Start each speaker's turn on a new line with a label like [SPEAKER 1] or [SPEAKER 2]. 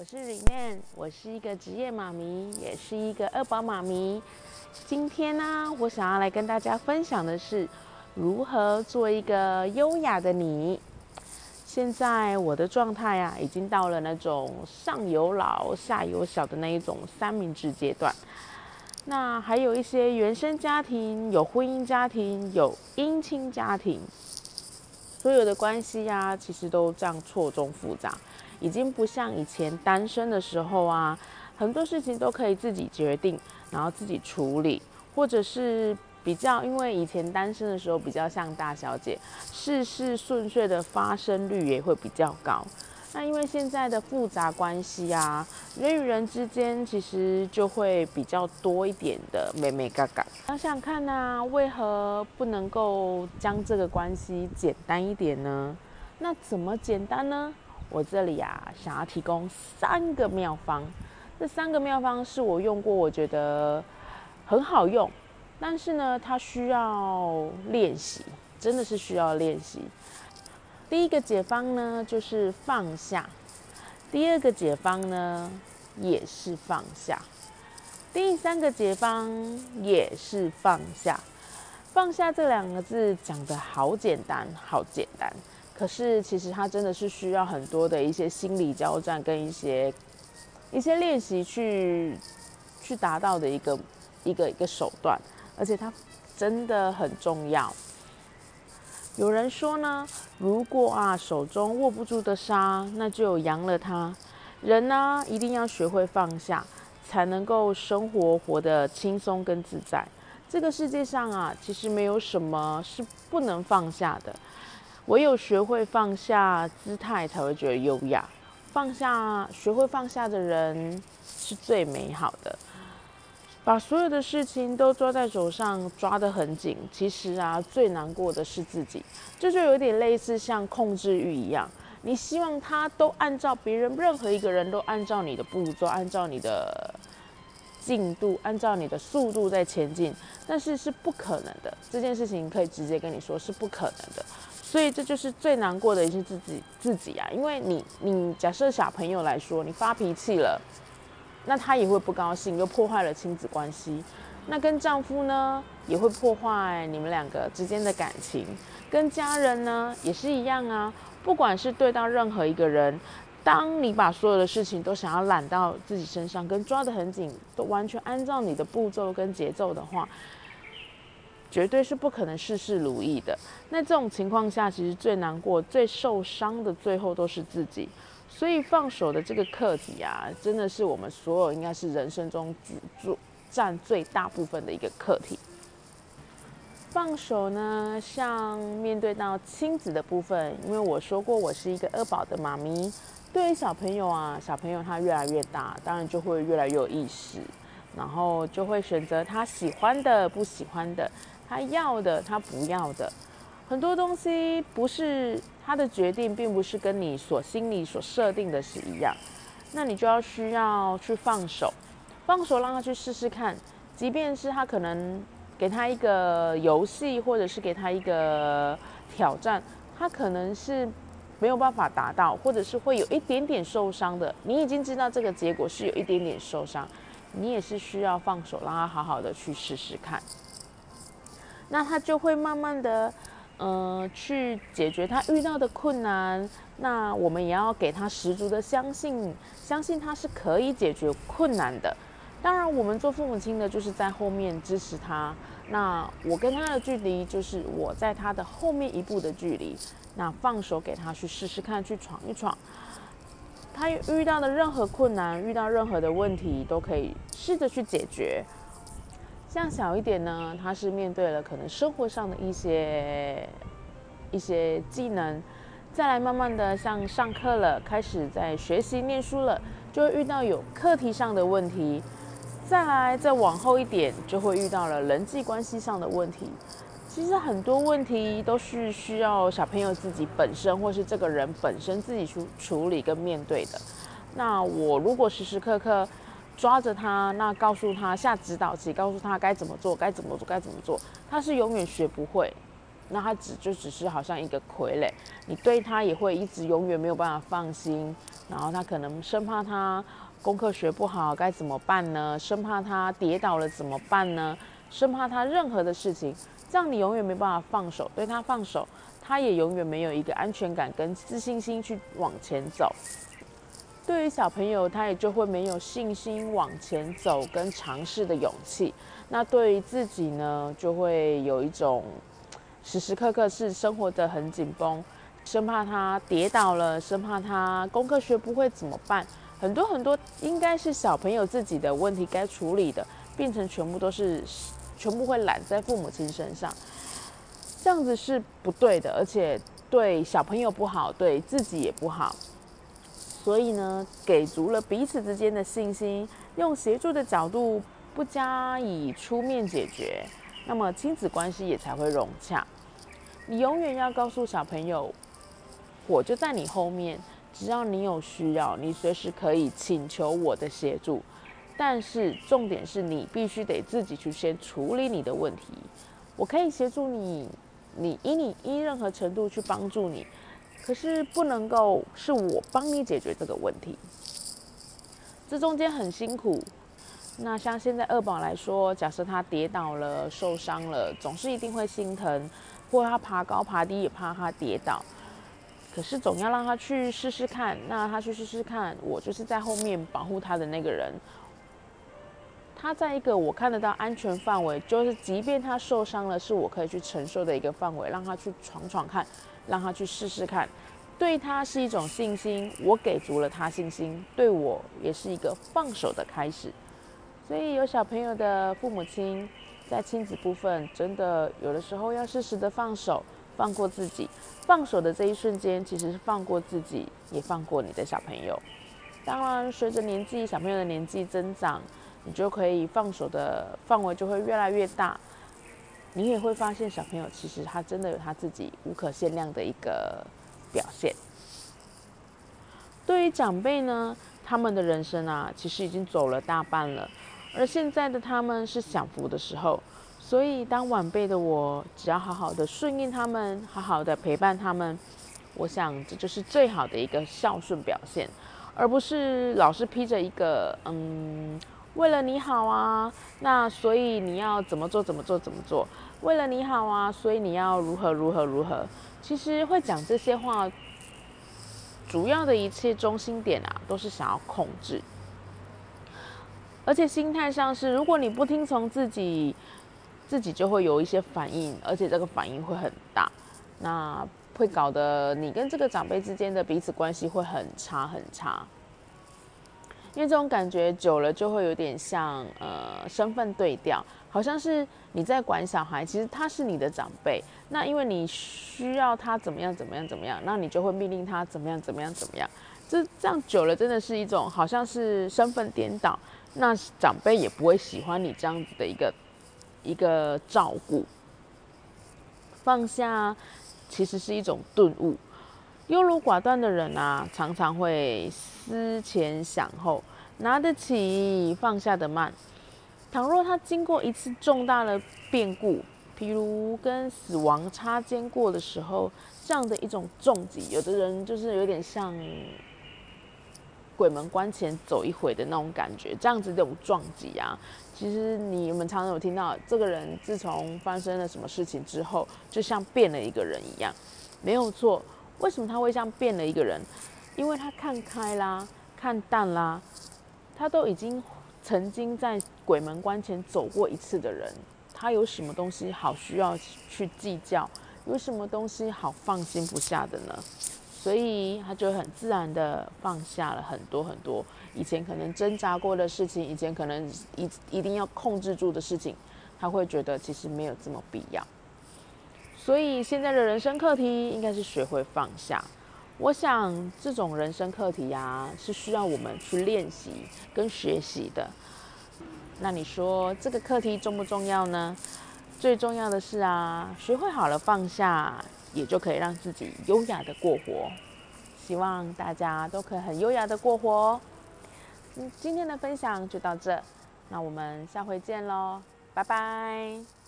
[SPEAKER 1] 我是 Rene，我是一个职业妈咪，也是一个二宝妈咪。今天呢，我想要来跟大家分享的是如何做一个优雅的你。现在我的状态啊，已经到了那种上有老下有小的那一种三明治阶段。那还有一些原生家庭，有婚姻家庭，有姻亲家庭，所有的关系呀，其实都这样错综复杂，已经不像以前单身的时候啊，很多事情都可以自己决定，然后自己处理，或者是。比较，因为以前单身的时候比较像大小姐，事事顺遂的发生率也会比较高。那因为现在的复杂关系啊，人与人之间其实就会比较多一点的美美嘎嘎。想想看呐，为何不能够将这个关系简单一点呢？那怎么简单呢？我这里啊，想要提供三个妙方。这三个妙方是我用过，我觉得很好用。但是呢，它需要练习，真的是需要练习。第一个解方呢，就是放下；第二个解方呢，也是放下；第三个解方也是放下。放下这两个字讲的好简单，好简单。可是其实它真的是需要很多的一些心理交战跟一些一些练习去去达到的一个一个一个手段。而且它真的很重要。有人说呢，如果啊手中握不住的沙，那就扬了它。人呢一定要学会放下，才能够生活活得轻松跟自在。这个世界上啊，其实没有什么是不能放下的，唯有学会放下姿态，才会觉得优雅。放下，学会放下的人是最美好的。把所有的事情都抓在手上，抓得很紧。其实啊，最难过的是自己。这就有点类似像控制欲一样，你希望他都按照别人，任何一个人都按照你的步骤，按照你的进度，按照你的速度在前进，但是是不可能的。这件事情可以直接跟你说是不可能的。所以这就是最难过的一些自己自己啊，因为你你假设小朋友来说，你发脾气了。那他也会不高兴，又破坏了亲子关系。那跟丈夫呢，也会破坏你们两个之间的感情。跟家人呢，也是一样啊。不管是对到任何一个人，当你把所有的事情都想要揽到自己身上，跟抓得很紧，都完全按照你的步骤跟节奏的话，绝对是不可能事事如意的。那这种情况下，其实最难过、最受伤的，最后都是自己。所以放手的这个课题啊，真的是我们所有应该是人生中主占最大部分的一个课题。放手呢，像面对到亲子的部分，因为我说过我是一个二宝的妈咪，对于小朋友啊，小朋友他越来越大，当然就会越来越有意识，然后就会选择他喜欢的、不喜欢的，他要的、他不要的。很多东西不是他的决定，并不是跟你所心里所设定的是一样，那你就要需要去放手，放手让他去试试看，即便是他可能给他一个游戏，或者是给他一个挑战，他可能是没有办法达到，或者是会有一点点受伤的。你已经知道这个结果是有一点点受伤，你也是需要放手，让他好好的去试试看，那他就会慢慢的。嗯，去解决他遇到的困难，那我们也要给他十足的相信，相信他是可以解决困难的。当然，我们做父母亲的，就是在后面支持他。那我跟他的距离，就是我在他的后面一步的距离。那放手给他去试试看，去闯一闯。他遇到的任何困难，遇到任何的问题，都可以试着去解决。像小一点呢，他是面对了可能生活上的一些一些技能，再来慢慢的像上课了，开始在学习念书了，就会遇到有课题上的问题，再来再往后一点，就会遇到了人际关系上的问题。其实很多问题都是需要小朋友自己本身，或是这个人本身自己去处理跟面对的。那我如果时时刻刻。抓着他，那告诉他下指导棋，告诉他该怎么做，该怎么做，该怎么做，他是永远学不会。那他只就只是好像一个傀儡，你对他也会一直永远没有办法放心，然后他可能生怕他功课学不好该怎么办呢？生怕他跌倒了怎么办呢？生怕他任何的事情，这样你永远没办法放手，对他放手，他也永远没有一个安全感跟自信心去往前走。对于小朋友，他也就会没有信心往前走跟尝试的勇气。那对于自己呢，就会有一种时时刻刻是生活的很紧绷，生怕他跌倒了，生怕他功课学不会怎么办。很多很多应该是小朋友自己的问题该处理的，变成全部都是全部会揽在父母亲身上，这样子是不对的，而且对小朋友不好，对自己也不好。所以呢，给足了彼此之间的信心，用协助的角度，不加以出面解决，那么亲子关系也才会融洽。你永远要告诉小朋友，我就在你后面，只要你有需要，你随时可以请求我的协助。但是重点是你必须得自己去先处理你的问题。我可以协助你，你以你依任何程度去帮助你。可是不能够是我帮你解决这个问题，这中间很辛苦。那像现在二宝来说，假设他跌倒了、受伤了，总是一定会心疼，或他爬高爬低也怕他跌倒。可是总要让他去试试看，那他去试试看，我就是在后面保护他的那个人。他在一个我看得到安全范围，就是即便他受伤了，是我可以去承受的一个范围，让他去闯闯看。让他去试试看，对他是一种信心，我给足了他信心，对我也是一个放手的开始。所以有小朋友的父母亲，在亲子部分，真的有的时候要适时的放手，放过自己。放手的这一瞬间，其实是放过自己，也放过你的小朋友。当然，随着年纪，小朋友的年纪增长，你就可以放手的范围就会越来越大。你也会发现，小朋友其实他真的有他自己无可限量的一个表现。对于长辈呢，他们的人生啊，其实已经走了大半了，而现在的他们是享福的时候。所以，当晚辈的我，只要好好的顺应他们，好好的陪伴他们，我想这就是最好的一个孝顺表现，而不是老是披着一个嗯。为了你好啊，那所以你要怎么做怎么做怎么做？为了你好啊，所以你要如何如何如何？其实会讲这些话，主要的一切中心点啊，都是想要控制，而且心态上是，如果你不听从自己，自己就会有一些反应，而且这个反应会很大，那会搞得你跟这个长辈之间的彼此关系会很差很差。因为这种感觉久了，就会有点像呃身份对调，好像是你在管小孩，其实他是你的长辈。那因为你需要他怎么样怎么样怎么样，那你就会命令他怎么样怎么样怎么样。这这样久了，真的是一种好像是身份颠倒。那长辈也不会喜欢你这样子的一个一个照顾。放下其实是一种顿悟。优柔寡断的人啊，常常会思前想后，拿得起放下的慢。倘若他经过一次重大的变故，譬如跟死亡擦肩过的时候，这样的一种重击，有的人就是有点像鬼门关前走一回的那种感觉。这样子这种撞击啊，其实你们常常有听到，这个人自从发生了什么事情之后，就像变了一个人一样，没有错。为什么他会像变了一个人？因为他看开啦，看淡啦，他都已经曾经在鬼门关前走过一次的人，他有什么东西好需要去计较？有什么东西好放心不下的呢？所以他就很自然的放下了很多很多以前可能挣扎过的事情，以前可能一一定要控制住的事情，他会觉得其实没有这么必要。所以现在的人生课题应该是学会放下。我想这种人生课题呀，是需要我们去练习跟学习的。那你说这个课题重不重要呢？最重要的是啊，学会好了放下，也就可以让自己优雅的过活。希望大家都可以很优雅的过活。嗯，今天的分享就到这，那我们下回见喽，拜拜。